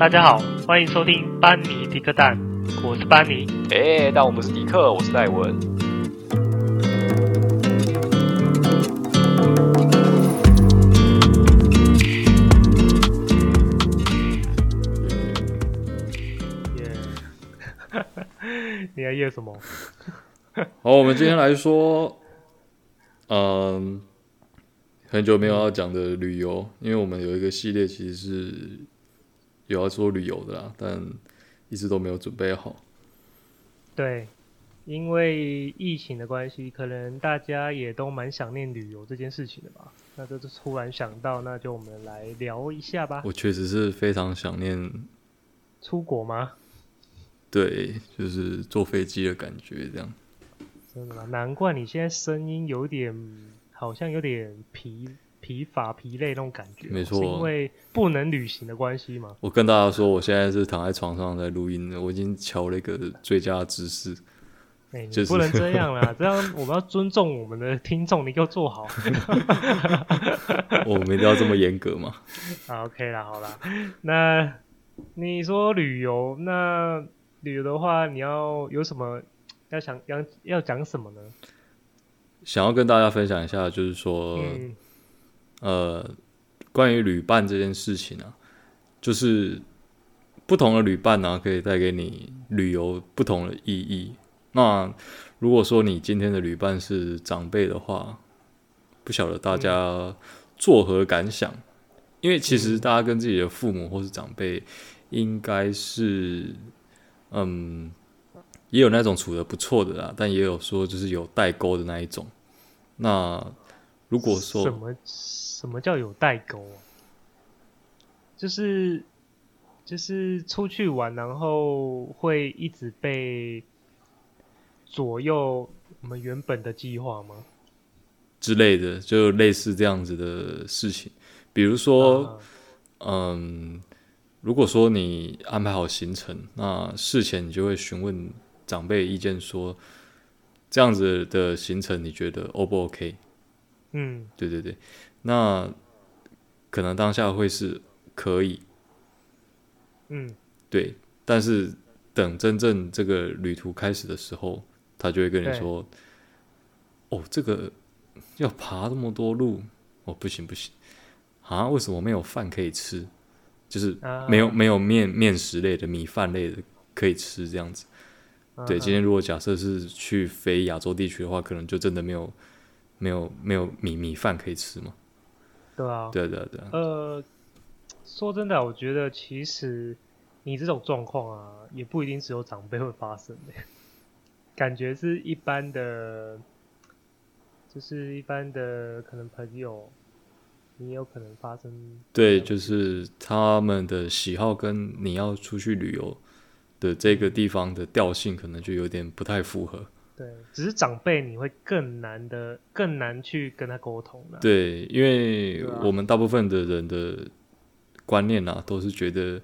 大家好，欢迎收听班尼迪克蛋，我是班尼。哎，但我不是迪克，我是戴文。耶，你还耶什么？好，我们今天来说，嗯，很久没有要讲的旅游，因为我们有一个系列，其实是有要做旅游的啦，但一直都没有准备好。对，因为疫情的关系，可能大家也都蛮想念旅游这件事情的吧？那这就突然想到，那就我们来聊一下吧。我确实是非常想念出国吗？对，就是坐飞机的感觉，这样。真的吗？难怪你现在声音有点，好像有点疲疲乏、疲累那种感觉。没错，是因为不能旅行的关系嘛？我跟大家说，我现在是躺在床上在录音的，我已经敲了一个最佳姿势。哎、欸，你不能这样啦，这样我们要尊重我们的听众，你给我坐好。我们一定要这么严格吗？好，OK 啦，好啦。那你说旅游，那旅游的话，你要有什么？要想要要讲什么呢？想要跟大家分享一下，就是说，嗯、呃，关于旅伴这件事情啊，就是不同的旅伴呢、可以带给你旅游不同的意义。那如果说你今天的旅伴是长辈的话，不晓得大家作何感想？因为其实大家跟自己的父母或是长辈，应该是，嗯。也有那种处得不错的啦，但也有说就是有代沟的那一种。那如果说什么什么叫有代沟啊？就是就是出去玩，然后会一直被左右我们原本的计划吗？之类的，就类似这样子的事情。比如说，啊、嗯，如果说你安排好行程，那事前你就会询问。长辈意见说，这样子的行程你觉得 O 不 OK？嗯，对对对，那可能当下会是可以，嗯，对，但是等真正这个旅途开始的时候，他就会跟你说，哦，这个要爬这么多路，哦，不行不行，啊，为什么没有饭可以吃？就是没有、啊、没有面面食类的米饭类的可以吃这样子。对，今天如果假设是去飞亚洲地区的话，可能就真的没有没有没有米米饭可以吃嘛？对啊，对对对。呃，说真的，我觉得其实你这种状况啊，也不一定只有长辈会发生的，感觉是一般的，就是一般的可能朋友，你也有可能发生。对，就是他们的喜好跟你要出去旅游的这个地方的调性可能就有点不太符合。对，只是长辈你会更难的，更难去跟他沟通了。对，因为我们大部分的人的观念啊，都是觉得，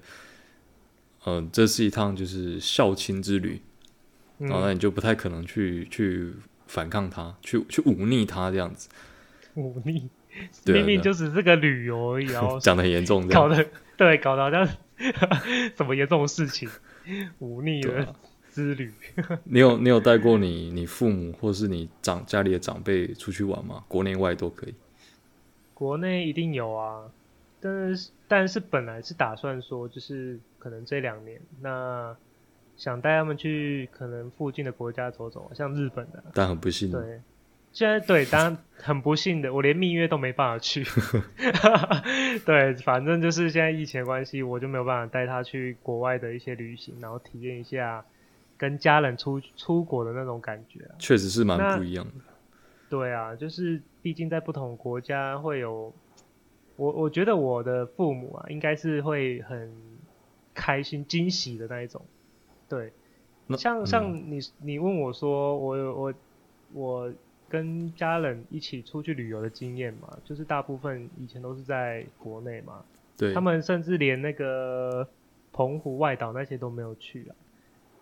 嗯、呃，这是一趟就是孝亲之旅，然后那你就不太可能去去反抗他，去去忤逆他这样子。忤逆，明明就只是个旅游而已，然后 讲的很严重，搞得对，搞得好像 什么严重的事情。忤逆的之旅，啊、你有你有带过你你父母或是你长家里的长辈出去玩吗？国内外都可以。国内一定有啊，但是但是本来是打算说，就是可能这两年，那想带他们去可能附近的国家走走，像日本的，但很不幸，对。现在对，当然很不幸的，我连蜜月都没办法去。对，反正就是现在疫情的关系，我就没有办法带他去国外的一些旅行，然后体验一下跟家人出出国的那种感觉啊。确实是蛮不一样的。对啊，就是毕竟在不同国家会有，我我觉得我的父母啊，应该是会很开心惊喜的那一种。对，像、嗯、像你你问我说，我我我。跟家人一起出去旅游的经验嘛，就是大部分以前都是在国内嘛，对，他们甚至连那个澎湖外岛那些都没有去啊，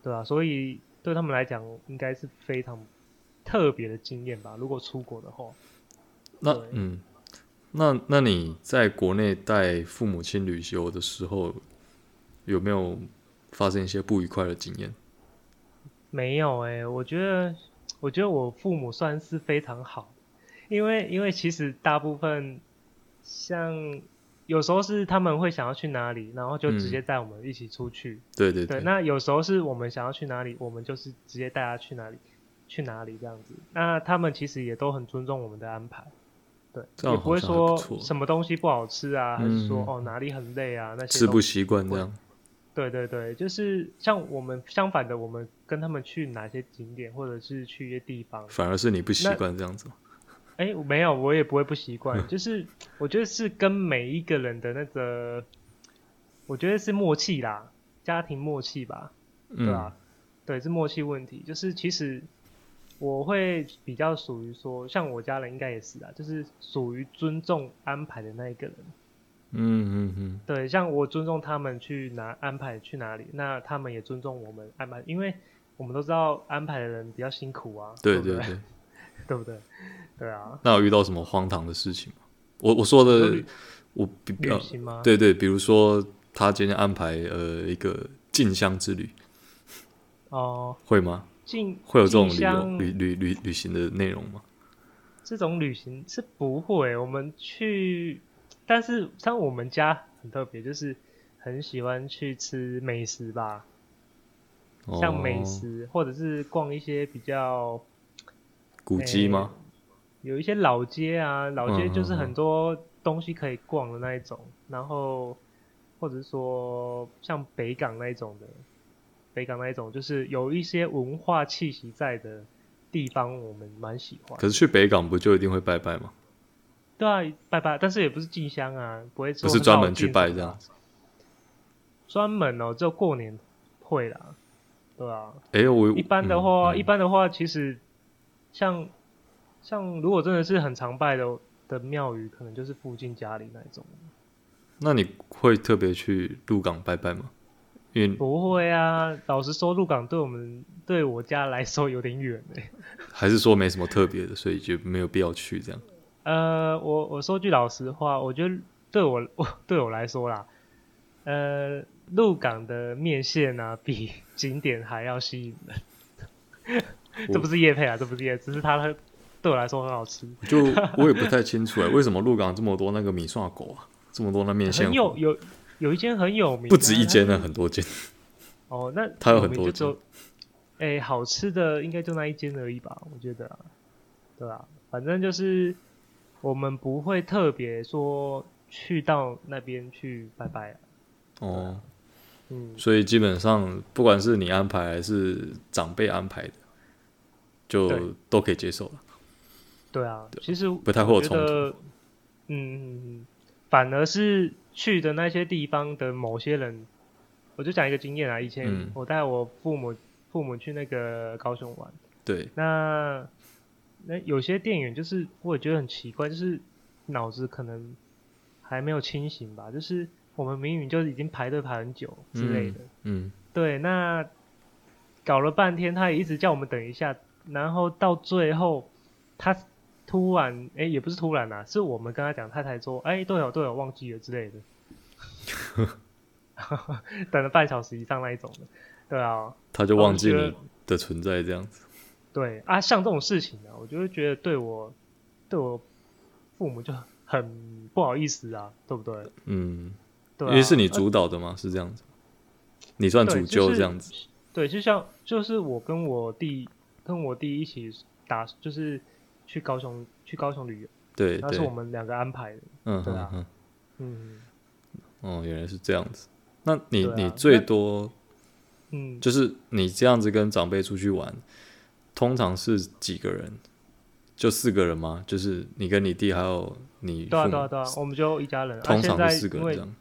对啊，所以对他们来讲，应该是非常特别的经验吧。如果出国的话，那嗯，那那你在国内带父母亲旅游的时候，有没有发生一些不愉快的经验？没有哎、欸，我觉得，我觉得我父母算是非常好，因为因为其实大部分像有时候是他们会想要去哪里，然后就直接带我们一起出去。嗯、对对对。对，那有时候是我们想要去哪里，我们就是直接带他去哪里，去哪里这样子。那他们其实也都很尊重我们的安排，对，也不会说什么东西不好吃啊，还是说、嗯、哦哪里很累啊那些吃不习惯这样。对对对，就是像我们相反的，我们跟他们去哪些景点，或者是去一些地方，反而是你不习惯这样子。哎，没有，我也不会不习惯。就是 我觉得是跟每一个人的那个，我觉得是默契啦，家庭默契吧，对吧？嗯、对，是默契问题。就是其实我会比较属于说，像我家人应该也是啊，就是属于尊重安排的那一个人。嗯嗯嗯，对，像我尊重他们去哪安排去哪里，那他们也尊重我们安排，因为我们都知道安排的人比较辛苦啊，对对对，对，对不对？对啊。那有遇到什么荒唐的事情吗？我我说的我比旅行吗？对对，比如说他今天安排呃一个进香之旅，哦，会吗？进会有这种旅游旅旅旅旅行的内容吗？这种旅行是不会，我们去。但是像我们家很特别，就是很喜欢去吃美食吧，像美食、哦、或者是逛一些比较古迹吗、欸？有一些老街啊，老街就是很多东西可以逛的那一种，嗯、然后或者是说像北港那一种的，北港那一种就是有一些文化气息在的地方，我们蛮喜欢。可是去北港不就一定会拜拜吗？对啊，拜拜，但是也不是进香啊，不会。不是专门去拜这样子。专门哦，只有过年会啦，对啊。哎、欸，我一般的话，一般的话，其实像像如果真的是很常拜的的庙宇，可能就是附近家里那一种。那你会特别去鹿港拜拜吗？因为不会啊，老实说，鹿港对我们对我家来说有点远哎。还是说没什么特别的，所以就没有必要去这样。呃，我我说句老实话，我觉得对我我 对我来说啦，呃，鹿港的面线啊，比景点还要吸引人。这不是叶配啊，这不是叶，只是它对我来说很好吃。就我也不太清楚哎，为什么鹿港这么多那个米刷狗啊，这么多那面线？有有有一间很有名，不止一间呢，很多间。哦，那它有很多间。哎、欸，好吃的应该就那一间而已吧？我觉得，对啊，反正就是。我们不会特别说去到那边去拜拜啊。哦，嗯，所以基本上不管是你安排还是长辈安排的，就都可以接受了。对啊，其实不太会有冲突。嗯反而是去的那些地方的某些人，我就讲一个经验啊。以前我带我父母父母去那个高雄玩，对，那。那有些店员就是，我也觉得很奇怪，就是脑子可能还没有清醒吧。就是我们明明就已经排队排很久之类的，嗯，嗯对。那搞了半天，他也一直叫我们等一下，然后到最后，他突然，哎、欸，也不是突然啊，是我们跟他讲，他才说，哎、欸，对哦，对哦，忘记了之类的。等了半小时以上那一种的，对啊。他就忘记你的存在这样子。对啊，像这种事情呢、啊，我就会觉得对我，对我父母就很不好意思啊，对不对？嗯，对、啊，因为是你主导的嘛，啊、是这样子，你算主揪这样子。对，就像就是我跟我弟跟我弟一起打，就是去高雄去高雄旅游，对，那是我们两个安排的。嗯，对啊，嗯，嗯，哦，原来是这样子。那你、啊、你最多，嗯，就是你这样子跟长辈出去玩。通常是几个人？就四个人吗？就是你跟你弟还有你？对啊对啊对啊，我们就一家人。通常是四个人这样。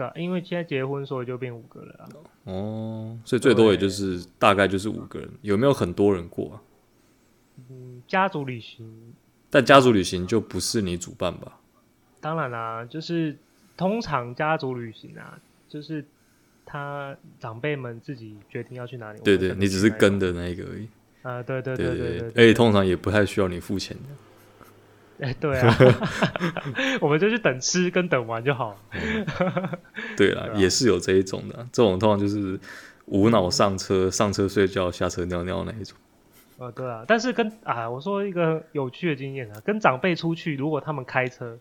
对啊，因为现在结婚，所以就变五个人啊。哦，所以最多也就是大概就是五个人。有没有很多人过啊？嗯，家族旅行。但家族旅行就不是你主办吧？当然啦，就是通常家族旅行啊，就是他长辈们自己决定要去哪里。对对，你只是跟的那一个而已。啊，对对对对对，而且通常也不太需要你付钱的。哎，对啊，我们就去等吃跟等玩就好。对对啦，也是有这一种的，这种通常就是无脑上车，上车睡觉，下车尿尿那一种。呃，对啊，但是跟啊，我说一个有趣的经验啊，跟长辈出去，如果他们开车，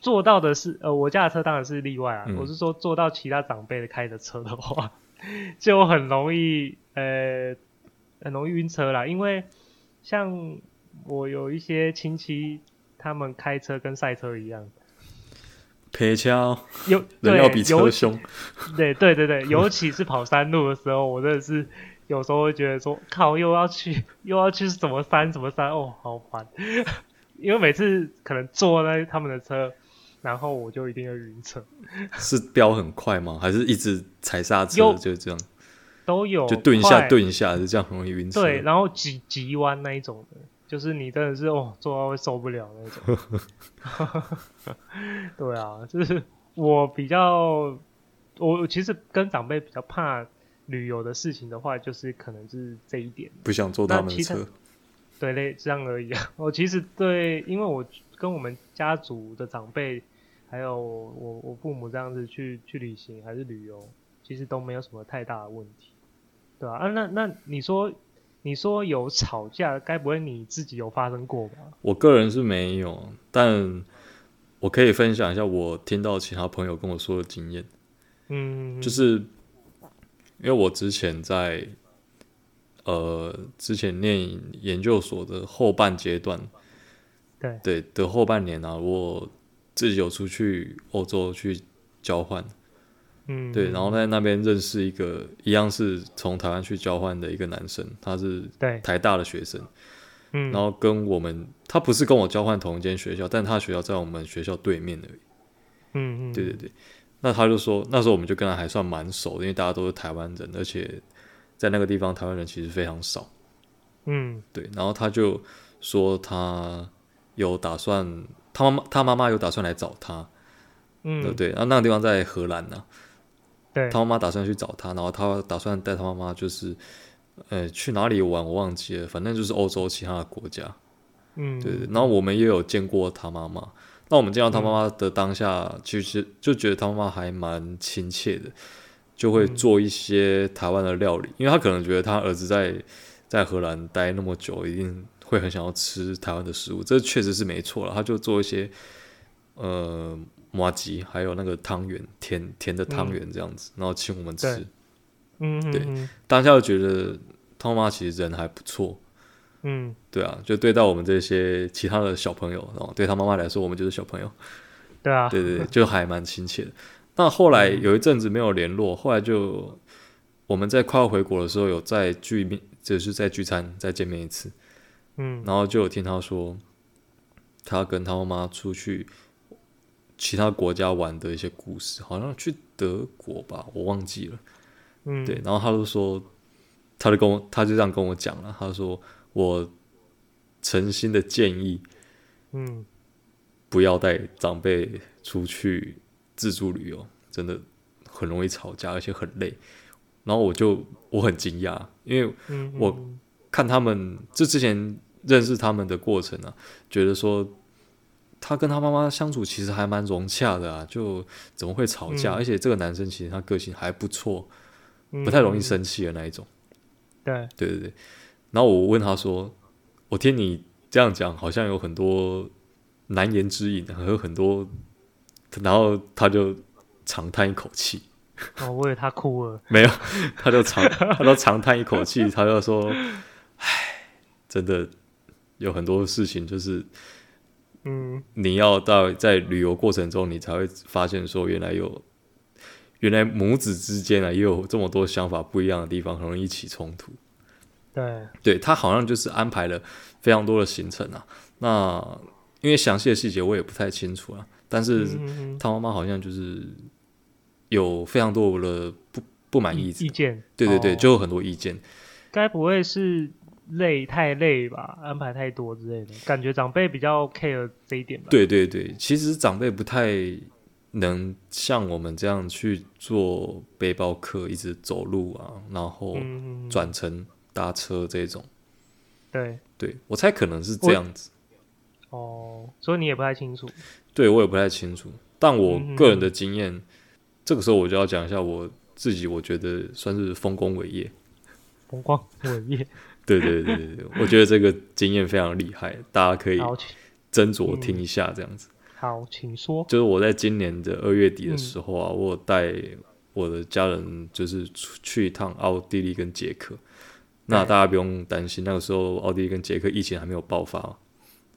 坐到的是呃，我家的车当然是例外啊，嗯、我是说坐到其他长辈的开的车的话，就很容易呃，很容易晕车啦，因为像我有一些亲戚，他们开车跟赛车一样，陪枪有 人要比车凶，对对对对，尤其是跑山路的时候，我真的是。有时候会觉得说，靠，又要去，又要去什么山什么山，哦，好烦。因为每次可能坐在他们的车，然后我就一定要晕车。是飙很快吗？还是一直踩刹车？就这样。都有。就顿一下，顿一下，就这样很容易晕车。对，然后急急弯那一种的，就是你真的是哦，做到会受不了那种。对啊，就是我比较，我其实跟长辈比较怕。旅游的事情的话，就是可能是这一点，不想坐他们的车，对类，这样而已啊。我其实对，因为我跟我们家族的长辈，还有我我父母这样子去去旅行还是旅游，其实都没有什么太大的问题，对啊，那那你说你说有吵架，该不会你自己有发生过吧？我个人是没有，但我可以分享一下我听到其他朋友跟我说的经验，嗯，就是。因为我之前在，呃，之前念研究所的后半阶段，对对的后半年啊，我自己有出去欧洲去交换，嗯，对，然后在那边认识一个一样是从台湾去交换的一个男生，他是台大的学生，嗯，然后跟我们他不是跟我交换同一间学校，但他学校在我们学校对面而已，嗯嗯，对对对。那他就说，那时候我们就跟他还算蛮熟的，因为大家都是台湾人，而且在那个地方台湾人其实非常少。嗯，对。然后他就说他有打算，他妈妈他妈妈有打算来找他。嗯，对对。然后那个地方在荷兰呢。对。他妈妈打算去找他，然后他打算带他妈妈就是，呃，去哪里玩我忘记了，反正就是欧洲其他的国家。嗯，对对。然后我们也有见过他妈妈。那我们见到他妈妈的当下，嗯、其实就觉得他妈妈还蛮亲切的，就会做一些台湾的料理，嗯、因为他可能觉得他儿子在在荷兰待那么久，一定会很想要吃台湾的食物，这确实是没错了。他就做一些呃麻吉，还有那个汤圆，甜甜的汤圆这样子，嗯、然后请我们吃。对嗯对，当下就觉得汤妈妈其实人还不错。嗯，对啊，就对待我们这些其他的小朋友，然后对他妈妈来说，我们就是小朋友。对啊，对对对，就还蛮亲切的。那后来有一阵子没有联络，后来就我们在快要回国的时候，有再聚面，就是再聚餐，再见面一次。嗯，然后就有听他说，他跟他妈妈出去其他国家玩的一些故事，好像去德国吧，我忘记了。嗯，对，然后他就说，他就跟我，他就这样跟我讲了，他说。我诚心的建议，嗯，不要带长辈出去自助旅游，真的很容易吵架，而且很累。然后我就我很惊讶，因为我看他们这之前认识他们的过程啊，觉得说他跟他妈妈相处其实还蛮融洽的啊，就怎么会吵架？而且这个男生其实他个性还不错，不太容易生气的那一种。对对对对。然后我问他说：“我听你这样讲，好像有很多难言之隐，还有很多。”然后他就长叹一口气。哦，我以为他哭了。没有，他就长，他就长叹一口气，他就说：“唉，真的有很多事情，就是，嗯，你要到在旅游过程中，你才会发现说，原来有，原来母子之间啊，也有这么多想法不一样的地方，很容易起冲突。”对，对他好像就是安排了非常多的行程啊。那因为详细的细节我也不太清楚啊，但是他妈妈好像就是有非常多的不不满意意见。对对对，哦、就有很多意见。该不会是累太累吧？安排太多之类的，感觉长辈比较 care 这一点吧。对对对，其实长辈不太能像我们这样去做背包客，一直走路啊，然后转乘。搭车这种，对对，我猜可能是这样子。哦，所以你也不太清楚。对，我也不太清楚，但我个人的经验，这个时候我就要讲一下我自己，我觉得算是丰功伟业。丰光伟业。对对对对对，我觉得这个经验非常厉害，大家可以斟酌听一下这样子。好，请说。就是我在今年的二月底的时候啊，嗯、我带我的家人就是出去一趟奥地利跟捷克。那大家不用担心，那个时候奥地利跟捷克疫情还没有爆发，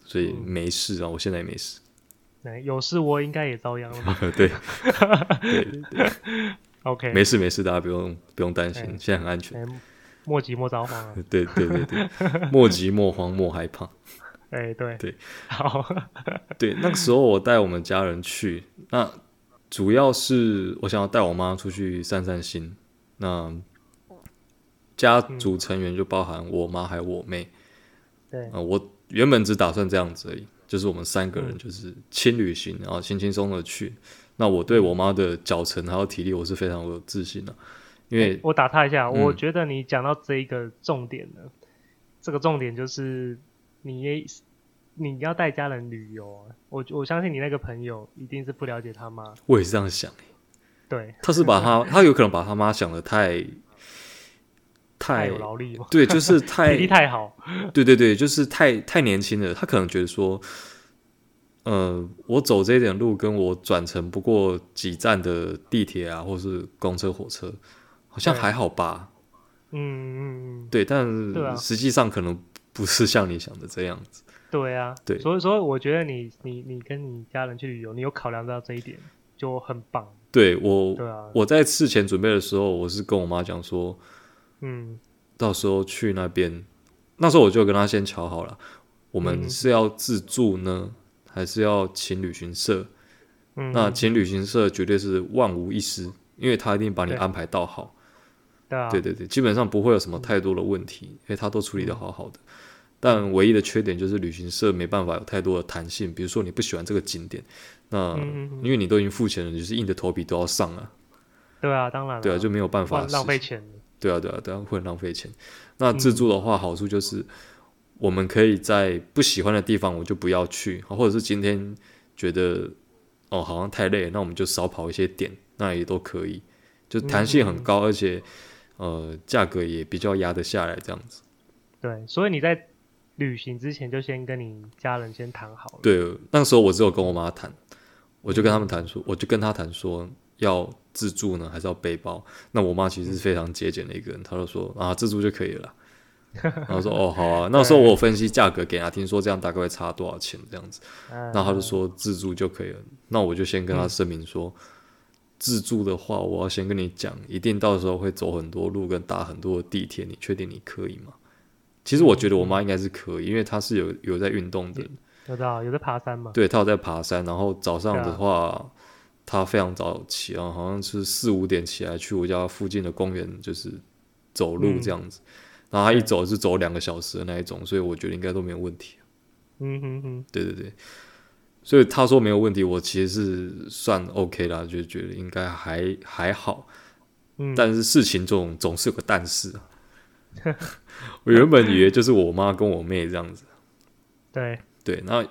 所以没事啊。我现在也没事。有事我应该也遭殃了 吧？对，对对对，OK，没事没事，大家不用不用担心，现在很安全。莫急莫着慌啊！对对对对，莫急莫慌莫害怕。哎，对对，好。对，那个时候我带我们家人去，那主要是我想要带我妈出去散散心。那家族成员就包含我妈还有我妹。对，呃，我原本只打算这样子而已。就是我们三个人就是轻旅行，然后轻轻松的去。那我对我妈的脚程还有体力，我是非常有自信的。因为我打他一下，我觉得你讲到这一个重点呢，这个重点就是你你要带家人旅游，我我相信你那个朋友一定是不了解他妈。我也是这样想。对，他是把他他有可能把他妈想的太。太有劳力对，就是太体力太好。对对对，就是太太年轻了。他可能觉得说，呃，我走这一点路，跟我转乘不过几站的地铁啊，或是公车、火车，好像还好吧。嗯嗯嗯。对，但实际上可能不是像你想的这样子。对啊。对。所以说，我觉得你你你跟你家人去旅游，你有考量到这一点，就很棒。对我，对啊，我在事前准备的时候，我是跟我妈讲说。嗯，到时候去那边，那时候我就跟她先瞧好了，我们是要自助呢，嗯、还是要请旅行社？嗯，那请旅行社绝对是万无一失，因为他一定把你安排到好。对，对对对，基本上不会有什么太多的问题，因为他都处理的好好的。嗯、但唯一的缺点就是旅行社没办法有太多的弹性，比如说你不喜欢这个景点，那、嗯、因为你都已经付钱了，你就是硬着头皮都要上啊。对啊，当然，对啊，就没有办法浪费钱。对啊，对啊，对啊，会很浪费钱。那自助的话，好处就是我们可以在不喜欢的地方，我就不要去，或者是今天觉得哦好像太累，那我们就少跑一些点，那也都可以。就弹性很高，而且呃价格也比较压得下来，这样子。对，所以你在旅行之前就先跟你家人先谈好了。对，那时候我只有跟我妈谈，我就跟他们谈说，我就跟他谈说要。自助呢，还是要背包？那我妈其实是非常节俭的一个人，她就说啊，自助就可以了。然后说哦，好啊。那时候我有分析价格给她听，说这样大概会差多少钱这样子。然后她就说自助就可以了。那我就先跟她声明说，自助的话，我要先跟你讲，一定到时候会走很多路跟搭很多的地铁，你确定你可以吗？其实我觉得我妈应该是可以，因为她是有有在运动的，有的有在爬山嘛。对，她有在爬山，然后早上的话。她非常早起啊，好像是四五点起来去我家附近的公园，就是走路这样子。嗯、然后她一走是走两个小时的那一种，所以我觉得应该都没有问题。嗯哼哼，对对对，所以他说没有问题，我其实是算 OK 啦，就觉得应该还还好。嗯，但是事情总总是有个但是啊。我原本以为就是我妈跟我妹这样子。对对，那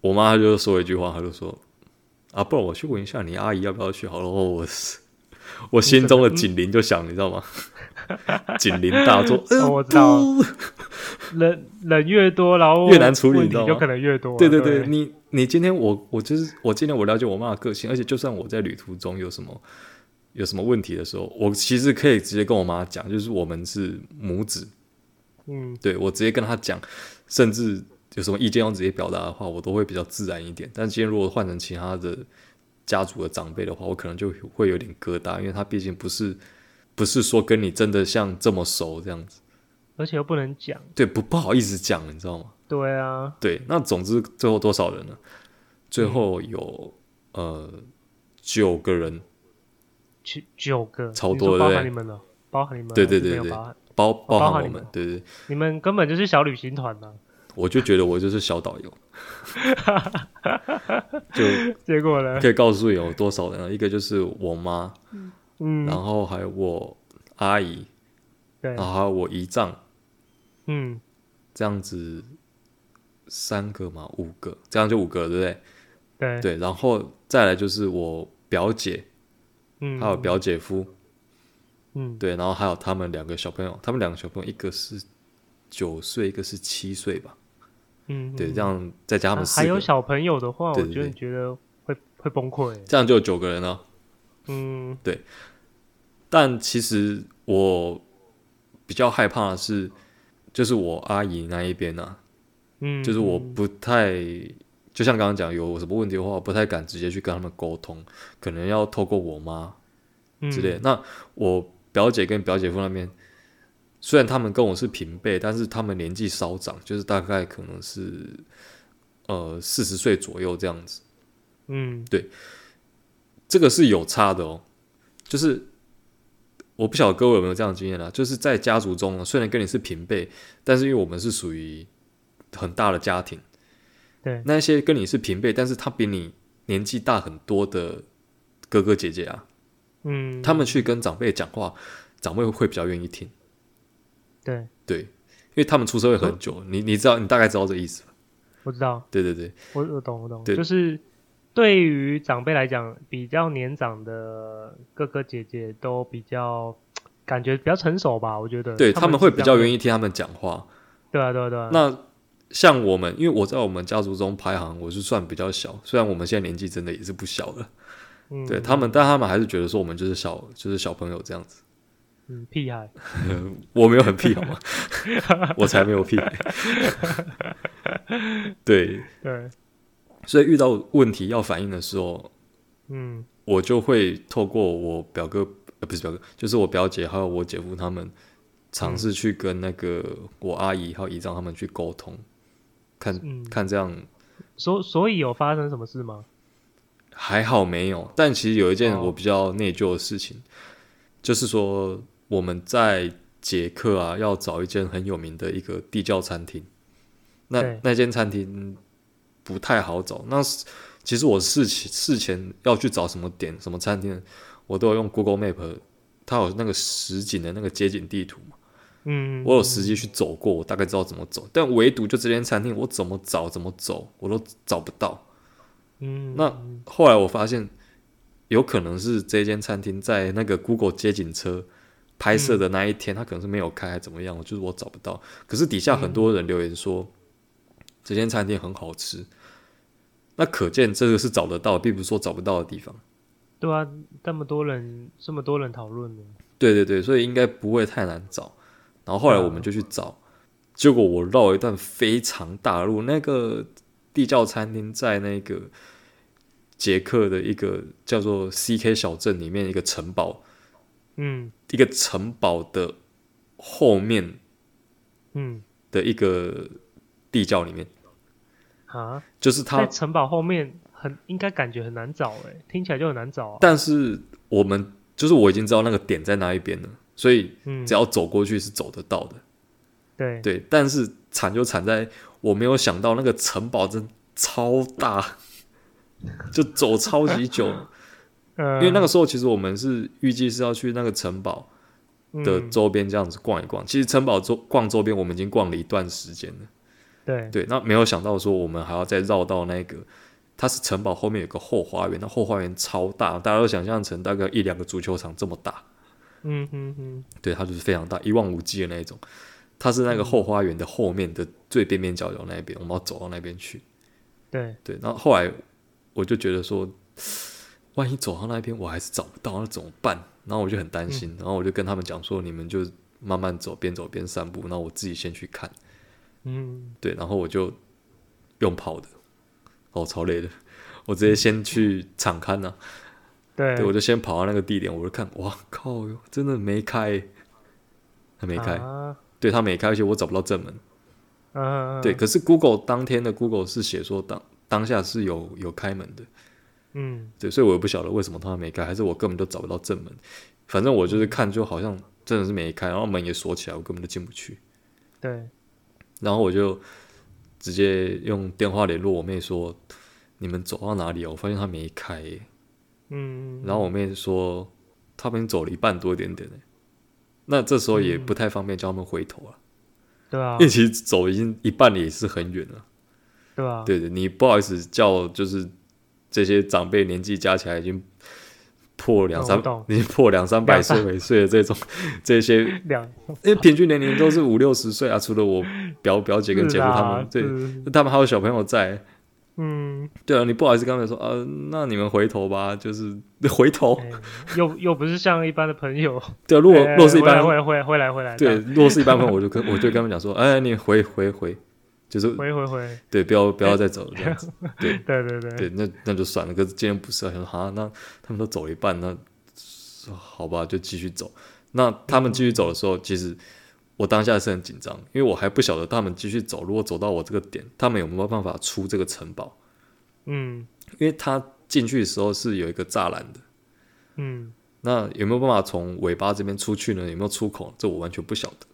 我妈就说一句话，她就说。啊，不然我去问一下你阿姨要不要去好了。我我心中的警铃就响，你知道吗？警铃大作，哦，我知道。人人越多，然后越难处理，你？就可能越多。对对对，对你你今天我我就是我今天我了解我妈的个性，而且就算我在旅途中有什么有什么问题的时候，我其实可以直接跟我妈讲，就是我们是母子。嗯，对，我直接跟她讲，甚至。有什么意见要直接表达的话，我都会比较自然一点。但今天如果换成其他的家族的长辈的话，我可能就会有点疙瘩，因为他毕竟不是不是说跟你真的像这么熟这样子，而且又不能讲，对，不不好意思讲，你知道吗？对啊，对。那总之最后多少人呢？最后有、嗯、呃九个人，九九个，超多的，包含你们了，包含你们，对对对对，包包含我们，对对，你们根本就是小旅行团呢。我就觉得我就是小导游，就结果呢，可以告诉有多少人，一个就是我妈，嗯，然后还有我阿姨，对，然后还有我姨丈，嗯，这样子三个嘛，五个，这样就五个，对不对？对，对，然后再来就是我表姐，嗯，还有表姐夫，嗯，对，然后还有他们两个小朋友，他们两个小朋友一个是九岁，一个是七岁吧，嗯，对，这样再加他们四个，还有小朋友的话，对对对，我就觉得会会崩溃，这样就有九个人了，嗯，对，但其实我比较害怕的是，就是我阿姨那一边啊，嗯，就是我不太。就像刚刚讲，有什么问题的话，我不太敢直接去跟他们沟通，可能要透过我妈之类那我表姐跟表姐夫那边，虽然他们跟我是平辈，但是他们年纪稍长，就是大概可能是呃四十岁左右这样子。嗯，对，这个是有差的哦。就是我不晓得各位有没有这样的经验啊？就是在家族中，虽然跟你是平辈，但是因为我们是属于很大的家庭。对，那些跟你是平辈，但是他比你年纪大很多的哥哥姐姐啊，嗯，他们去跟长辈讲话，长辈会比较愿意听。对对，因为他们出社会很久，你你知道，你大概知道这个意思吧？我知道，对对对，我我懂我懂，就是对于长辈来讲，比较年长的哥哥姐姐都比较感觉比较成熟吧？我觉得，对，他们会比较愿意听他们讲话。对啊，对啊，对啊。那像我们，因为我在我们家族中排行，我是算比较小。虽然我们现在年纪真的也是不小了，嗯，对他们，但他们还是觉得说我们就是小，就是小朋友这样子。嗯，屁孩，我没有很屁好吗？我才没有屁孩。对对，所以遇到问题要反应的时候，嗯，我就会透过我表哥，呃，不是表哥，就是我表姐还有我姐夫他们，尝试去跟那个我阿姨还有姨丈他们去沟通。看，嗯、看这样，所所以有发生什么事吗？还好没有，但其实有一件我比较内疚的事情，哦、就是说我们在捷克啊，要找一间很有名的一个地窖餐厅。那那间餐厅不太好找。那其实我事前事前要去找什么点什么餐厅，我都有用 Google Map，它有那个实景的那个街景地图嘛。嗯，我有实际去走过，我大概知道怎么走，但唯独就这间餐厅，我怎么找怎么走，我都找不到。嗯，那后来我发现，有可能是这间餐厅在那个 Google 街景车拍摄的那一天，它可能是没有开，还是怎么样，就是我找不到。可是底下很多人留言说，这间餐厅很好吃，那可见这个是找得到，并不是说找不到的地方。对啊，这么多人，这么多人讨论呢。对对对，所以应该不会太难找。然后后来我们就去找，结果我绕了一段非常大路，那个地窖餐厅在那个捷克的一个叫做 CK 小镇里面一个城堡，嗯，一个城堡的后面，嗯，的一个地窖里面，啊，就是它在城堡后面很应该感觉很难找哎，听起来就很难找啊。但是我们就是我已经知道那个点在哪一边了。所以，只要走过去是走得到的。嗯、对对，但是惨就惨在我没有想到那个城堡真超大，就走超级久。呃、因为那个时候其实我们是预计是要去那个城堡的周边这样子逛一逛。嗯、其实城堡周逛周边我们已经逛了一段时间了。对对，那没有想到说我们还要再绕到那个，它是城堡后面有个后花园，那后花园超大，大家都想象成大概一两个足球场这么大。嗯哼哼，对，它就是非常大，一望无际的那一种。它是那个后花园的后面的最边边角角那边，我们要走到那边去。对对，然后后来我就觉得说，万一走到那边我还是找不到，那怎么办？然后我就很担心，嗯、然后我就跟他们讲说，你们就慢慢走，边走边散步，然后我自己先去看。嗯，对，然后我就用跑的，哦，超累的，我直接先去场勘呐。对，对，我就先跑到那个地点，我就看，哇靠哟，真的没开，他没开，啊、对他没开，而且我找不到正门。嗯、啊，对，可是 Google 当天的 Google 是写说当当下是有有开门的，嗯，对，所以我也不晓得为什么他没开，还是我根本就找不到正门。反正我就是看，就好像真的是没开，然后门也锁起来，我根本就进不去。对，然后我就直接用电话联络我妹说：“你们走到哪里啊？我发现他没开。耶。”嗯，然后我妹说，他们走了一半多一点点，那这时候也不太方便叫他们回头了，对啊，因为其实走已经一半也是很远了，对啊，对对，你不好意思叫，就是这些长辈年纪加起来已经破两三，你破两三百岁尾岁的这种 这些，因为平均年龄都是五六十岁啊，除了我表表姐跟姐夫他们，对，他们还有小朋友在。嗯，对啊，你不好意思刚才说啊，那你们回头吧，就是 回头，欸、又又不是像一般的朋友。对啊，如果若是一般，会会会来会来。对，若是一般朋友，我就跟我就跟他们讲说，哎，你回回回，就是回回回，对，不要不要再走了这样子。对对对对，对，那那就算了。可是今天不是啊，想说哈，那他们都走一半，那好吧，就继续走。那他们继续走的时候，嗯、其实我当下是很紧张，因为我还不晓得他们继续走，如果走到我这个点，他们有没有办法出这个城堡？嗯，因为他进去的时候是有一个栅栏的，嗯，那有没有办法从尾巴这边出去呢？有没有出口？这我完全不晓得。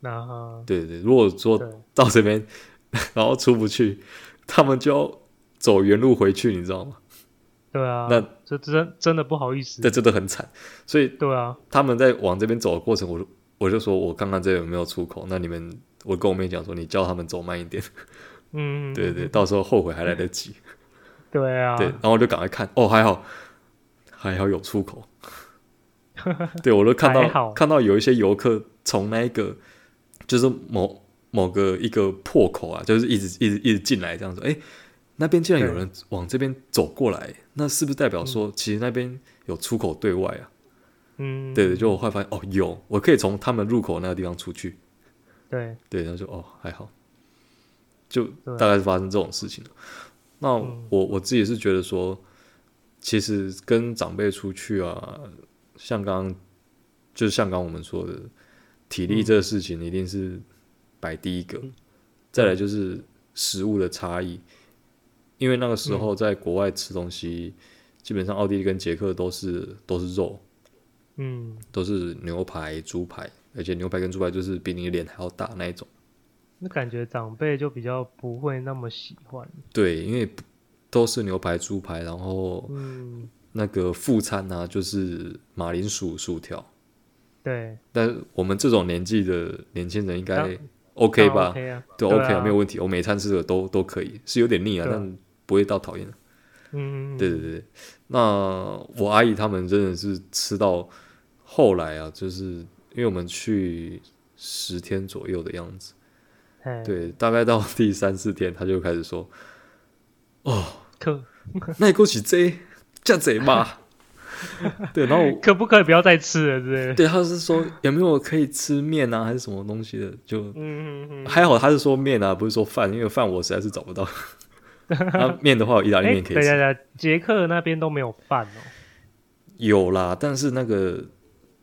那哈对对对，如果说到这边，然后出不去，他们就要走原路回去，你知道吗？对啊，那这真真的不好意思，这真的很惨。所以对啊，他们在往这边走的过程，我就我就说我看看这有没有出口。那你们，我跟我妹讲说，你叫他们走慢一点。嗯，对对，到时候后悔还来得及。对啊，对，然后我就赶快看，哦，还好，还好有出口。对，我都看到看到有一些游客从那个就是某某个一个破口啊，就是一直一直一直进来这样子。哎，那边竟然有人往这边走过来，那是不是代表说其实那边有出口对外啊？嗯，对对，就我后来发现哦，有，我可以从他们入口那个地方出去。对对，然后就哦还好，就大概是发生这种事情了。那我、嗯、我自己是觉得说，其实跟长辈出去啊，像刚刚就是像刚我们说的，体力这个事情一定是摆第一个，嗯、再来就是食物的差异，因为那个时候在国外吃东西，嗯、基本上奥地利跟捷克都是都是肉，嗯，都是牛排、猪排，而且牛排跟猪排就是比你的脸还要大那一种。那感觉长辈就比较不会那么喜欢。对，因为都是牛排、猪排，然后那个副餐呢、啊，就是马铃薯、薯条。对。但我们这种年纪的年轻人应该 OK 吧？对，OK 啊，对啊没有问题。我每餐吃的都都可以，是有点腻啊，但不会到讨厌。嗯，对对对。那我阿姨他们真的是吃到后来啊，就是因为我们去十天左右的样子。对，大概到第三四天，他就开始说：“哦，可 那你过去这这贼嘛？” 对，然后可不可以不要再吃了？对，对，他是说有没有可以吃面啊，还是什么东西的？就嗯嗯嗯，还好他是说面啊，不是说饭，因为饭我实在是找不到。那 面的话，有意大利面可以吃。对对对，捷克那边都没有饭哦。有啦，但是那个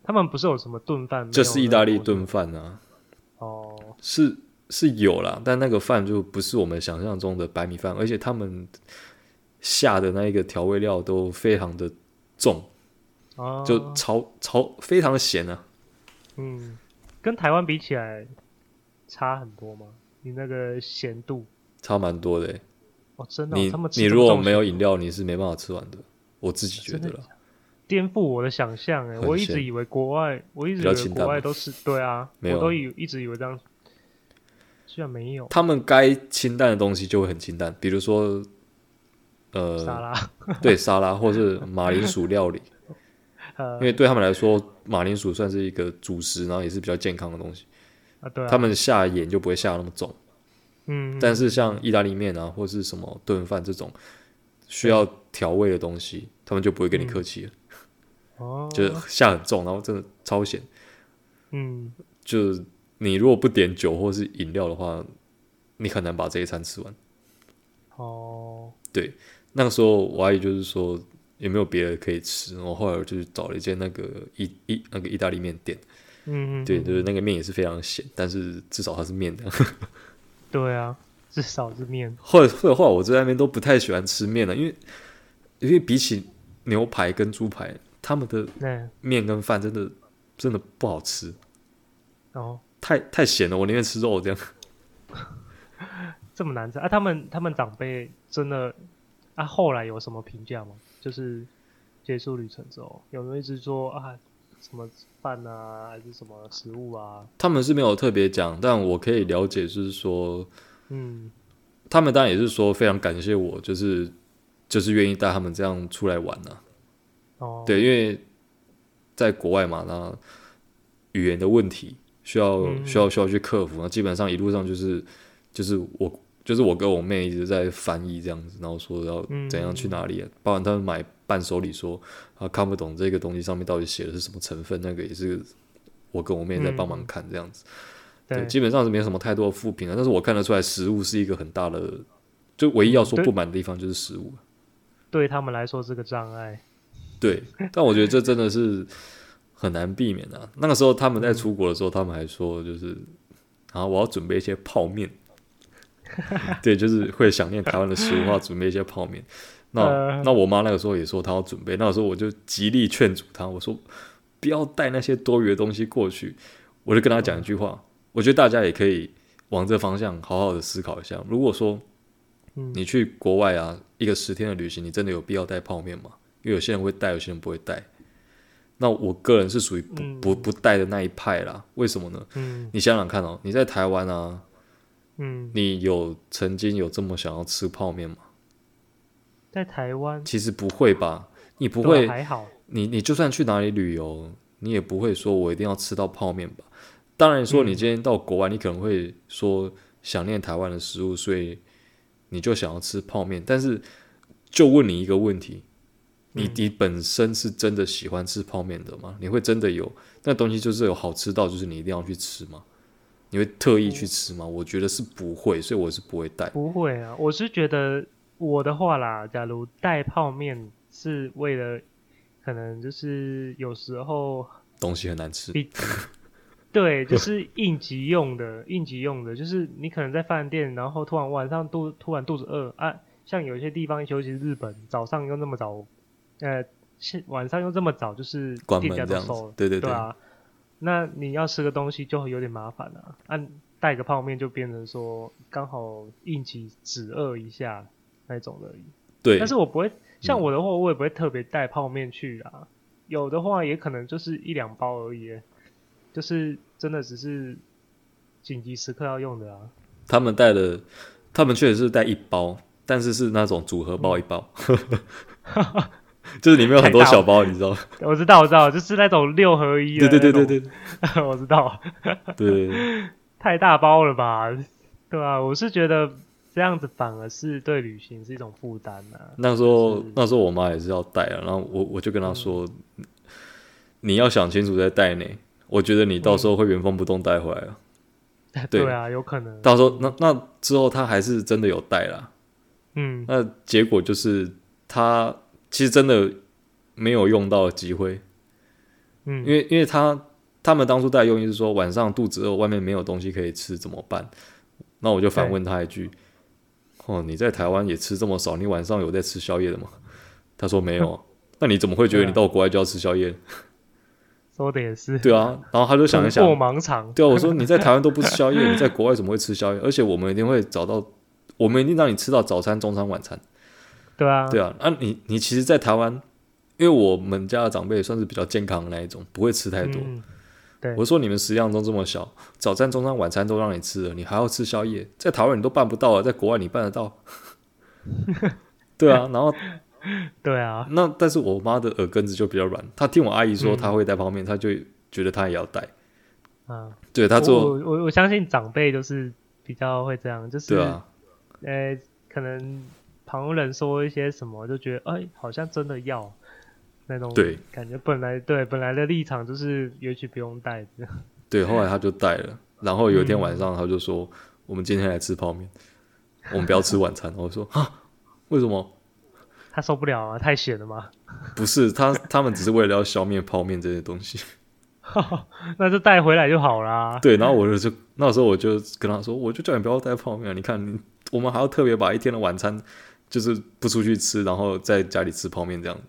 他们不是有什么炖饭？就是意大利炖饭啊。哦，是。是有啦，但那个饭就不是我们想象中的白米饭，而且他们下的那一个调味料都非常的重，哦、就超超非常的咸啊。嗯，跟台湾比起来差很多吗？你那个咸度差蛮多的。哦，真的、哦，你你如果没有饮料，你是没办法吃完的。我自己觉得了，颠覆我的想象哎！我一直以为国外，我一直以为国外都是对啊，我都以一直以为这样。居然没有，他们该清淡的东西就会很清淡，比如说，呃，沙拉，对沙拉，或是马铃薯料理，因为对他们来说，马铃薯算是一个主食，然后也是比较健康的东西。啊，对啊，他们下盐就不会下那么重。嗯，但是像意大利面啊，或是什么炖饭这种需要调味的东西，他们就不会跟你客气了。哦，就是下很重，然后真的超咸。嗯，就。你如果不点酒或是饮料的话，你很难把这一餐吃完。哦，对，那个时候我阿姨就是说有没有别的可以吃，然后后来我就找了一间那个意意那个意大利面店。嗯，嗯，嗯，对，就是那个面也是非常咸，但是至少它是面的。对啊，至少是面。后来后来后来我在那边都不太喜欢吃面了，因为因为比起牛排跟猪排，他们的面跟饭真的真的不好吃。哦。太太咸了，我宁愿吃肉这样。这么难吃啊？他们他们长辈真的啊？后来有什么评价吗？就是结束旅程之后，有没有一直说啊什么饭啊，还是什么食物啊？他们是没有特别讲，但我可以了解，就是说，嗯，他们当然也是说非常感谢我，就是就是愿意带他们这样出来玩呢、啊。哦，对，因为在国外嘛，那语言的问题需要、嗯、需要需要去克服，那基本上一路上就是就是我就是我跟我妹一直在翻译这样子，然后说要怎样去哪里、啊，嗯、包含他们买伴手礼说啊看不懂这个东西上面到底写的是什么成分，那个也是我跟我妹在帮忙看这样子。嗯、对，对，基本上是没有什么太多的负评啊，但是我看得出来食物是一个很大的，就唯一要说不满的地方就是食物。对他们来说是个障碍，对，但我觉得这真的是很难避免啊。那个时候他们在出国的时候，他们还说就是，然后我要准备一些泡面，对，就是会想念台湾的食物，要准备一些泡面。那那我妈那个时候也说她要准备，那个时候我就极力劝阻她，我说不要带那些多余的东西过去。我就跟她讲一句话，我觉得大家也可以往这方向好好的思考一下。如果说你去国外啊，一个十天的旅行，你真的有必要带泡面吗？因为有些人会带，有些人不会带。那我个人是属于不、嗯、不不带的那一派啦。为什么呢？嗯、你想想看哦，你在台湾啊，嗯、你有曾经有这么想要吃泡面吗？在台湾，其实不会吧？你不会，还好。你你就算去哪里旅游，你也不会说我一定要吃到泡面吧？当然说，你今天到国外，你可能会说想念台湾的食物，所以。你就想要吃泡面，但是就问你一个问题：你你本身是真的喜欢吃泡面的吗？你会真的有那东西就是有好吃到，就是你一定要去吃吗？你会特意去吃吗？我觉得是不会，所以我是不会带。不会啊，我是觉得我的话啦，假如带泡面是为了可能就是有时候东西很难吃。对，就是应急用的，应急用的，就是你可能在饭店，然后突然晚上肚突然肚子饿啊，像有些地方，尤其是日本，早上又那么早，呃，晚上又这么早，就是店家都收了，对对对，对啊，那你要吃个东西就有点麻烦了，啊，啊，带个泡面就变成说刚好应急止饿一下那种而已。对，但是我不会像我的话，我也不会特别带泡面去啊，嗯、有的话也可能就是一两包而已。就是真的只是紧急时刻要用的啊。他们带的，他们确实是带一包，但是是那种组合包一包，嗯、就是里面有很多小包，你知道吗？我知道，我知道，就是那种六合一的。对对对对对，我知道。对，太大包了吧？对啊，我是觉得这样子反而是对旅行是一种负担啊。那时候，就是、那时候我妈也是要带啊，然后我我就跟她说，嗯、你要想清楚再带呢。我觉得你到时候会原封不动带回来啊，嗯、对，啊，有可能。到时候那那之后她还是真的有带啦，嗯，那结果就是他其实真的没有用到机会，嗯，因为因为他他们当初带的用意是说晚上肚子饿，外面没有东西可以吃怎么办？那我就反问他一句：哦，你在台湾也吃这么少，你晚上有在吃宵夜的吗？他说没有，那你怎么会觉得你到国外就要吃宵夜？说的也是，对啊，然后他就想一想，过盲肠，对啊，我说你在台湾都不吃宵夜，你在国外怎么会吃宵夜？而且我们一定会找到，我们一定让你吃到早餐、中餐、晚餐。对啊，对啊，啊你你其实，在台湾，因为我们家的长辈算是比较健康的那一种，不会吃太多。嗯、对，我说你们食量都这么小，早餐、中餐、晚餐都让你吃了，你还要吃宵夜，在台湾你都办不到啊，在国外你办得到。对啊，然后。对啊，那但是我妈的耳根子就比较软，她听我阿姨说她会带泡面，她、嗯、就觉得她也要带。啊，对，她做我我我相信长辈都是比较会这样，就是对啊，呃，可能旁人说一些什么，就觉得哎，好像真的要那种对感觉。本来对本来的立场就是也许不用带。对，后来他就带了，然后有一天晚上他就说：“嗯、我们今天来吃泡面，我们不要吃晚餐。”我说：“ 啊，为什么？”他受不了啊，太咸了吗？不是，他他们只是为了要消灭泡面这些东西，那就带回来就好啦。对，然后我就那时候我就跟他说，我就叫你不要带泡面。你看，我们还要特别把一天的晚餐就是不出去吃，然后在家里吃泡面这样。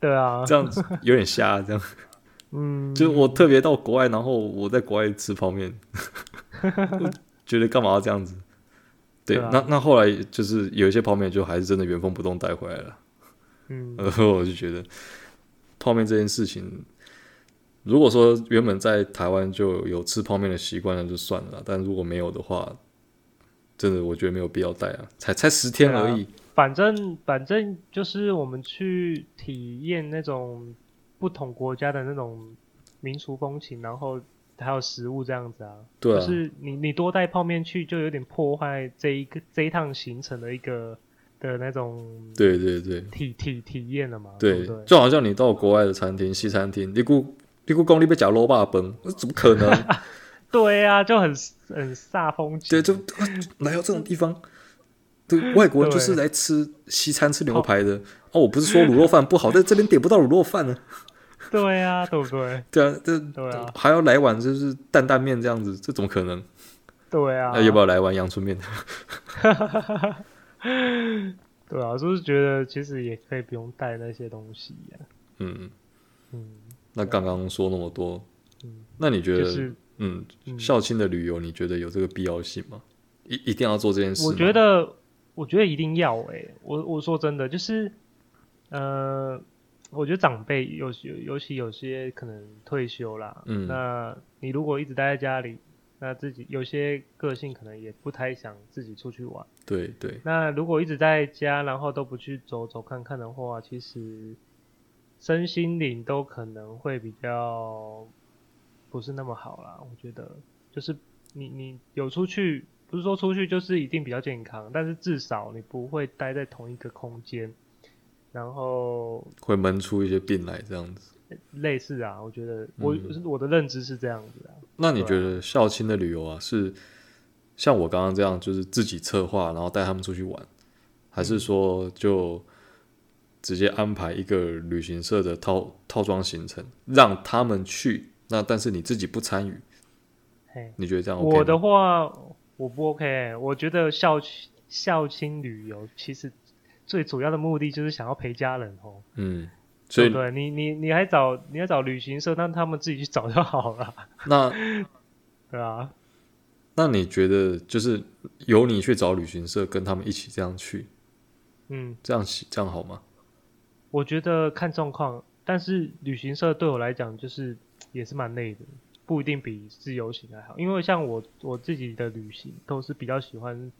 对啊，这样子有点瞎，这样。嗯，就是我特别到国外，然后我在国外吃泡面，觉得干嘛要这样子？对，那那后来就是有一些泡面就还是真的原封不动带回来了。嗯，然后我就觉得泡面这件事情，如果说原本在台湾就有吃泡面的习惯，那就算了。但如果没有的话，真的我觉得没有必要带啊，才才十天而已。反正反正就是我们去体验那种不同国家的那种民俗风情，然后还有食物这样子啊。对啊。就是你你多带泡面去，就有点破坏这一个这一趟行程的一个的那种。对对对。体体体验了嘛？对，就好像你到国外的餐厅，西餐厅，你估你估讲你要吃卤肉饭，那怎么可能？对呀、啊，就很很煞风景。对，就来到这种地方。对，外国人就是来吃西餐吃牛排的哦。我不是说卤肉饭不好，在这边点不到卤肉饭呢。对呀，对不对？对啊，这对啊，还要来碗就是担担面这样子，这怎么可能？对啊，那要不要来碗阳春面？对啊，就是觉得其实也可以不用带那些东西呀。嗯嗯，那刚刚说那么多，嗯，那你觉得，嗯，校庆的旅游，你觉得有这个必要性吗？一一定要做这件事？我觉得。我觉得一定要诶、欸，我我说真的，就是，呃，我觉得长辈有尤尤其有些可能退休啦，嗯，那你如果一直待在家里，那自己有些个性可能也不太想自己出去玩，对对。那如果一直在家，然后都不去走走看看的话，其实身心灵都可能会比较不是那么好啦。我觉得，就是你你有出去。不是说出去就是一定比较健康，但是至少你不会待在同一个空间，然后会闷出一些病来这样子。类似啊，我觉得我、嗯、我的认知是这样子啊。那你觉得校庆的旅游啊，是像我刚刚这样，就是自己策划，然后带他们出去玩，还是说就直接安排一个旅行社的套套装行程，让他们去，那但是你自己不参与？嘿，你觉得这样 OK？我的话。我不 OK，欸，我觉得校校庆旅游其实最主要的目的就是想要陪家人哦。嗯，所以对，对你你你还找你还找旅行社，让他们自己去找就好了。那 对啊，那你觉得就是由你去找旅行社，跟他们一起这样去，嗯，这样这样好吗？我觉得看状况，但是旅行社对我来讲就是也是蛮累的。不一定比自由行还好，因为像我我自己的旅行都是比较喜欢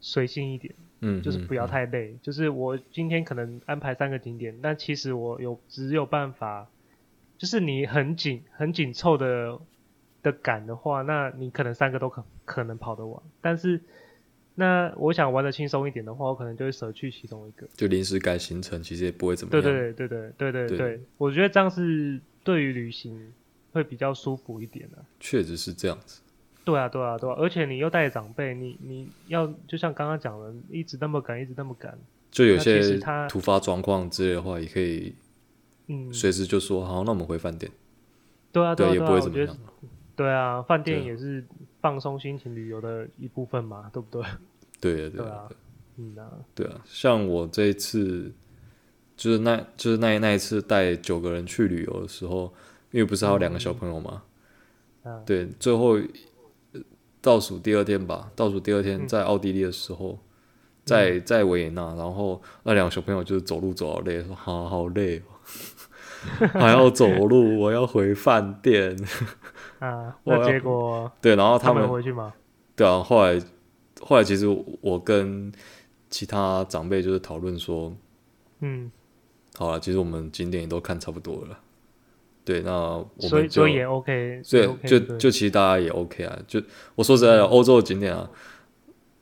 随性一点，嗯，就是不要太累。嗯、就是我今天可能安排三个景点，但其实我有只有办法，就是你很紧很紧凑的的赶的话，那你可能三个都可可能跑得完。但是那我想玩的轻松一点的话，我可能就会舍去其中一个，就临时改行程，其实也不会怎么样。对对对对对对对，对，我觉得这样是对于旅行。会比较舒服一点的，确实是这样子。对啊，对啊，对啊，而且你又带长辈，你你要就像刚刚讲的，一直那么赶，一直那么赶，就有些突发状况之类的话，也可以，嗯，随时就说好，那我们回饭店。对啊，对啊，对，也不会怎么样。对啊，饭店也是放松心情旅游的一部分嘛，对不对？对啊，对啊，嗯啊，对啊，像我这一次，就是那，就是那那一次带九个人去旅游的时候。因为不是还有两个小朋友吗？对，最后倒数第二天吧，倒数第二天在奥地利的时候，嗯、在在维也纳，然后那两个小朋友就是走路走好累，说好好累哦，还要走路，我要回饭店。啊，那结果对，然后他们，他们回去吗？对啊，后来后来其实我跟其他长辈就是讨论说，嗯，好了，其实我们景点也都看差不多了。对，那我们就所以，也 OK，所以 OK，就就其实大家也 OK 啊。就我说实在的，欧洲的景点啊，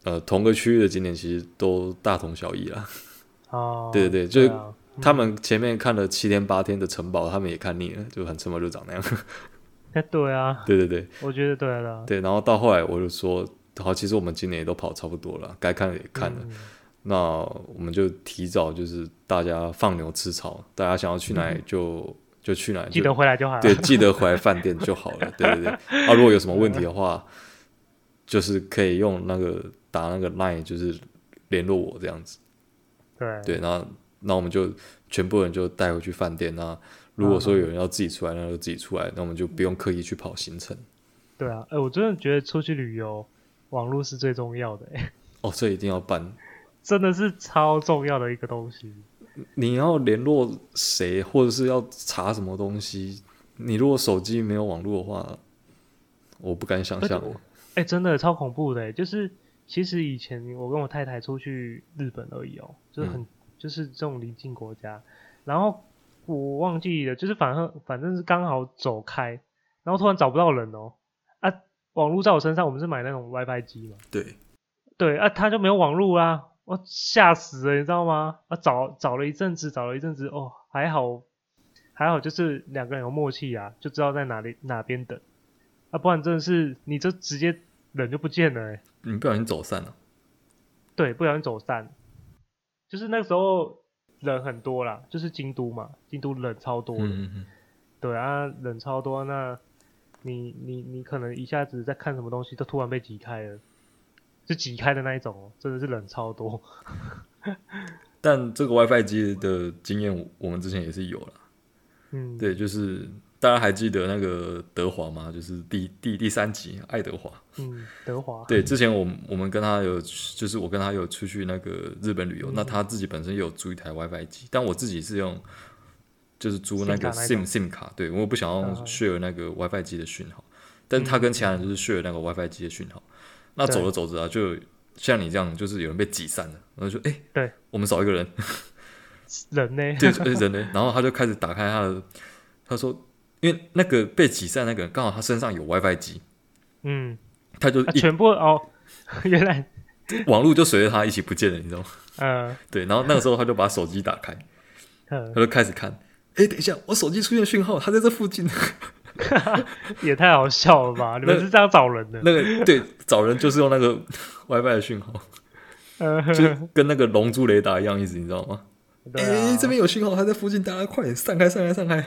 呃，同个区域的景点其实都大同小异啦。哦，对对对，就是他们前面看了七天八天的城堡，他们也看腻了，就很城堡就长那样。哎，对啊，对对对，我觉得对了。对，然后到后来我就说，好，其实我们今年也都跑差不多了，该看的也看了，那我们就提早就是大家放牛吃草，大家想要去哪里就。就去哪里，记得回来就好了。对，记得回来饭店就好了。对对对。啊，如果有什么问题的话，就是可以用那个打那个 line，就是联络我这样子。对对，那那我们就全部人就带回去饭店。那如果说有人要自己出来，那就自己出来。那我们就不用刻意去跑行程。对啊，哎、欸，我真的觉得出去旅游，网络是最重要的。哎，哦，这一定要办，真的是超重要的一个东西。你要联络谁，或者是要查什么东西？你如果手机没有网络的话，我不敢想象。哎、欸，真的超恐怖的，就是其实以前我跟我太太出去日本而已哦，就是很、嗯、就是这种邻近国家，然后我忘记了，就是反正反正是刚好走开，然后突然找不到人哦，啊，网络在我身上，我们是买那种 WiFi 机嘛，对，对啊，他就没有网络啦，我吓死了，你知道吗？啊，找找了一阵子，找了一阵子，哦，还好还好，就是两个人有默契啊，就知道在哪里哪边等，啊，不然真的是你就直接人就不见了欸。你不小心走散了，对，不小心走散，就是那个时候人很多啦，就是京都嘛，京都人超多的，嗯嗯对啊，人超多，那你你你可能一下子在看什么东西，都突然被挤开了，就挤开的那一种哦，真的是人超多。但这个 WiFi 机的经验，我们之前也是有了，嗯，对，就是。大家还记得那个德华吗？就是第第第三集爱德华。嗯，德华。对，之前我们我们跟他有，就是我跟他有出去那个日本旅游，嗯、那他自己本身有租一台 WiFi 机，但我自己是用，就是租那个 SIM SIM 卡。对，我不想要 share 那个 WiFi 机的讯号，嗯、但是他跟其他人就是 share 那个 WiFi 机的讯号。嗯、那走着走着啊，就像你这样，就是有人被挤散了，然后就说：“哎、欸，对，我们少一个人，人呢？对，人呢？”然后他就开始打开他的，他说。因为那个被挤散那个人刚好他身上有 WiFi 机，嗯，他就、啊、全部哦，原来。网络就随着他一起不见了，你知道吗？嗯、呃，对，然后那个时候他就把手机打开，呃、他就开始看，哎，等一下，我手机出现讯号，他在这附近，也太好笑了吧？你们是这样找人的？那个对，找人就是用那个 WiFi 的讯号，呃、就跟那个龙珠雷达一样，意思你知道吗？哎、啊欸，这边有讯号，他在附近，大家快点散开，散开，散开！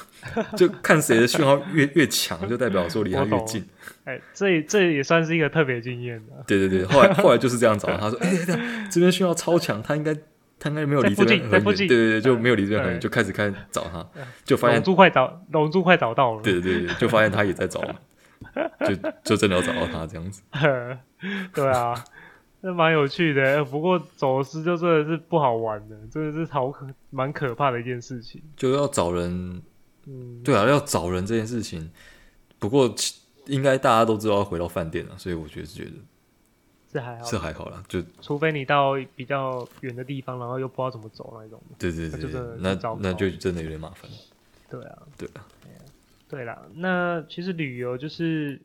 就看谁的讯号越越强，就代表说离他越近。哎、欸，这这也算是一个特别经验的。对对对，后来后来就是这样找他说，哎、欸，这边讯号超强，他应该他应该没有离这边很远，对对对，就没有离这边很远，就开始开始找他，就发现龙珠快找龙珠快找到了。对对对，就发现他也在找，就 就真的要找到他这样子。对啊。那蛮有趣的，不过走失就真的是不好玩的，真的是好可蛮可怕的一件事情。就要找人，嗯，对啊，要找人这件事情。不过应该大家都知道要回到饭店了，所以我觉得是觉得是还好，是还好啦。就除非你到比较远的地方，然后又不知道怎么走那种。对对对，那那那就真的有点麻烦。对啊，对啊，对啦。那其实旅游就是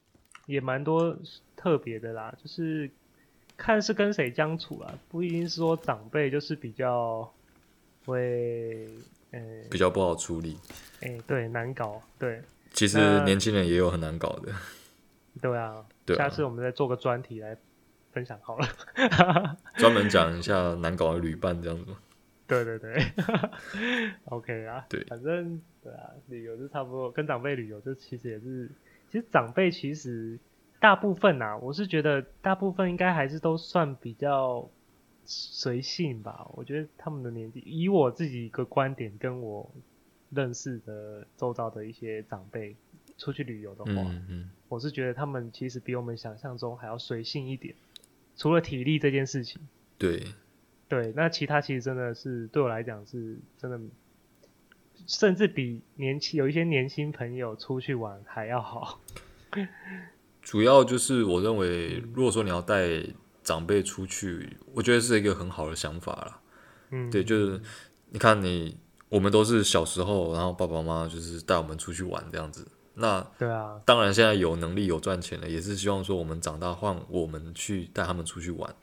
也蛮多特别的啦，就是。看是跟谁相处啦，不一定是说长辈就是比较会，呃、欸，比较不好处理。哎、欸，对，难搞。对，其实年轻人也有很难搞的。对啊，对啊，下次我们再做个专题来分享好了，专门讲一下难搞的旅伴这样子。对对对，OK 啊。对，反正对啊，旅游就差不多，跟长辈旅游就其实也是，其实长辈其实。大部分啊，我是觉得大部分应该还是都算比较随性吧。我觉得他们的年纪，以我自己一个观点，跟我认识的周遭的一些长辈出去旅游的话，嗯嗯，我是觉得他们其实比我们想象中还要随性一点。除了体力这件事情，对对，那其他其实真的是对我来讲是真的，甚至比年轻有一些年轻朋友出去玩还要好。主要就是我认为，如果说你要带长辈出去，我觉得是一个很好的想法啦。嗯，对，就是你看你，我们都是小时候，然后爸爸妈妈就是带我们出去玩这样子。那对啊，当然现在有能力有赚钱了，也是希望说我们长大换我们去带他们出去玩。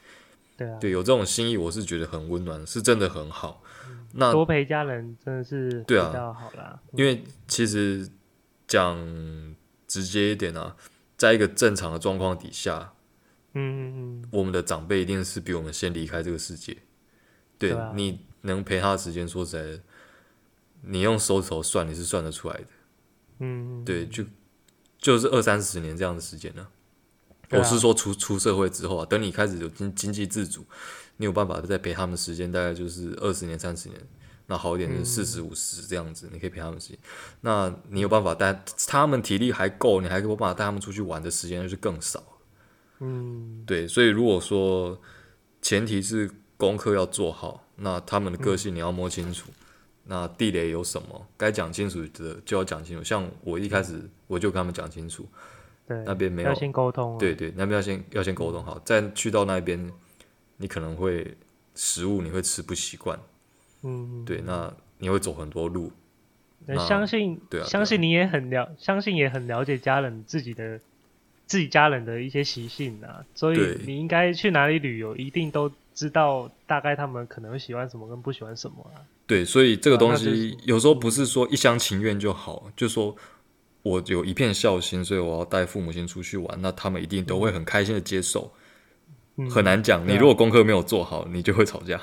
对啊，对，有这种心意，我是觉得很温暖，是真的很好。嗯，那多陪家人真的是对啊因为其实讲直接一点啊。在一个正常的状况底下，嗯嗯嗯，我们的长辈一定是比我们先离开这个世界。对，对啊，你能陪他的时间，说实在的，你用手指头算，你是算得出来的。嗯，对，就就是二三十年这样的时间呢。啊。我是说出出社会之后啊，等你开始有经经济自主，你有办法再陪他们时间，大概就是二十年、三十年。那好一点是四十五十这样子，你可以陪他们时间。那你有办法带他们体力还够，你还有办法带他们出去玩的时间就更少。嗯，对。所以如果说前提是功课要做好，那他们的个性你要摸清楚。那地雷有什么？该讲清楚的就要讲清楚。像我一开始我就跟他们讲清楚，对，那边没有要先沟通，对对，那边要先要先沟通好，再去到那边，你可能会食物你会吃不习惯，嗯，对，那你会走很多路。相信，对啊，相信你也很了，相信也很了解家人自己的自己家人的一些习性啊，所以你应该去哪里旅游，一定都知道大概他们可能会喜欢什么跟不喜欢什么啊。对，所以这个东西有时候不是说一厢情愿就好，就说我有一片孝心，所以我要带父母亲出去玩，那他们一定都会很开心的接受。嗯、很难讲，你如果功课没有做好，你就会吵架。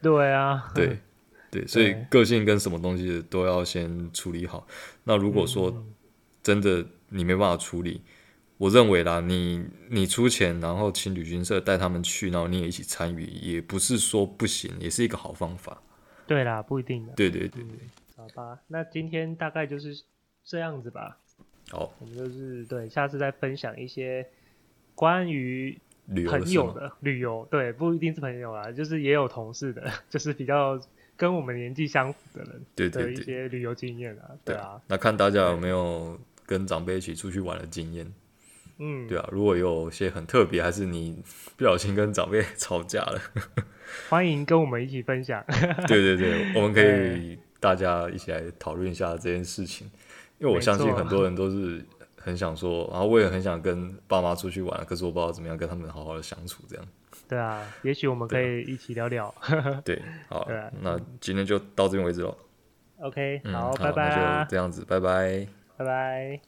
对啊，对。对，所以个性跟什么东西都要先处理好。那如果说真的你没办法处理，我认为啦，你你出钱，然后请旅行社带他们去，然后你也一起参与，也不是说不行，也是一个好方法。对啦，不一定的。对对对对，好吧，那今天大概就是这样子吧。好，我们就是对，下次再分享一些关于朋友的旅游。对，不一定是朋友啦，就是也有同事的，就是比较。跟我们年纪相符的人，对对对，一些旅游经验啊，对啊。那看大家有没有跟长辈一起出去玩的经验，嗯，对啊。如果有些很特别，还是你不小心跟长辈 吵架了，欢迎跟我们一起分享。对对对，我们可以大家一起来讨论一下这件事情，因为我相信很多人都是很想说，然后我也很想跟爸妈出去玩，可是我不知道怎么样跟他们好好的相处，这样。对啊，也许我们可以一起聊聊。对，好，对啊，那今天就到这边为止喽。OK，好，拜拜。那就这样子，拜拜，拜拜。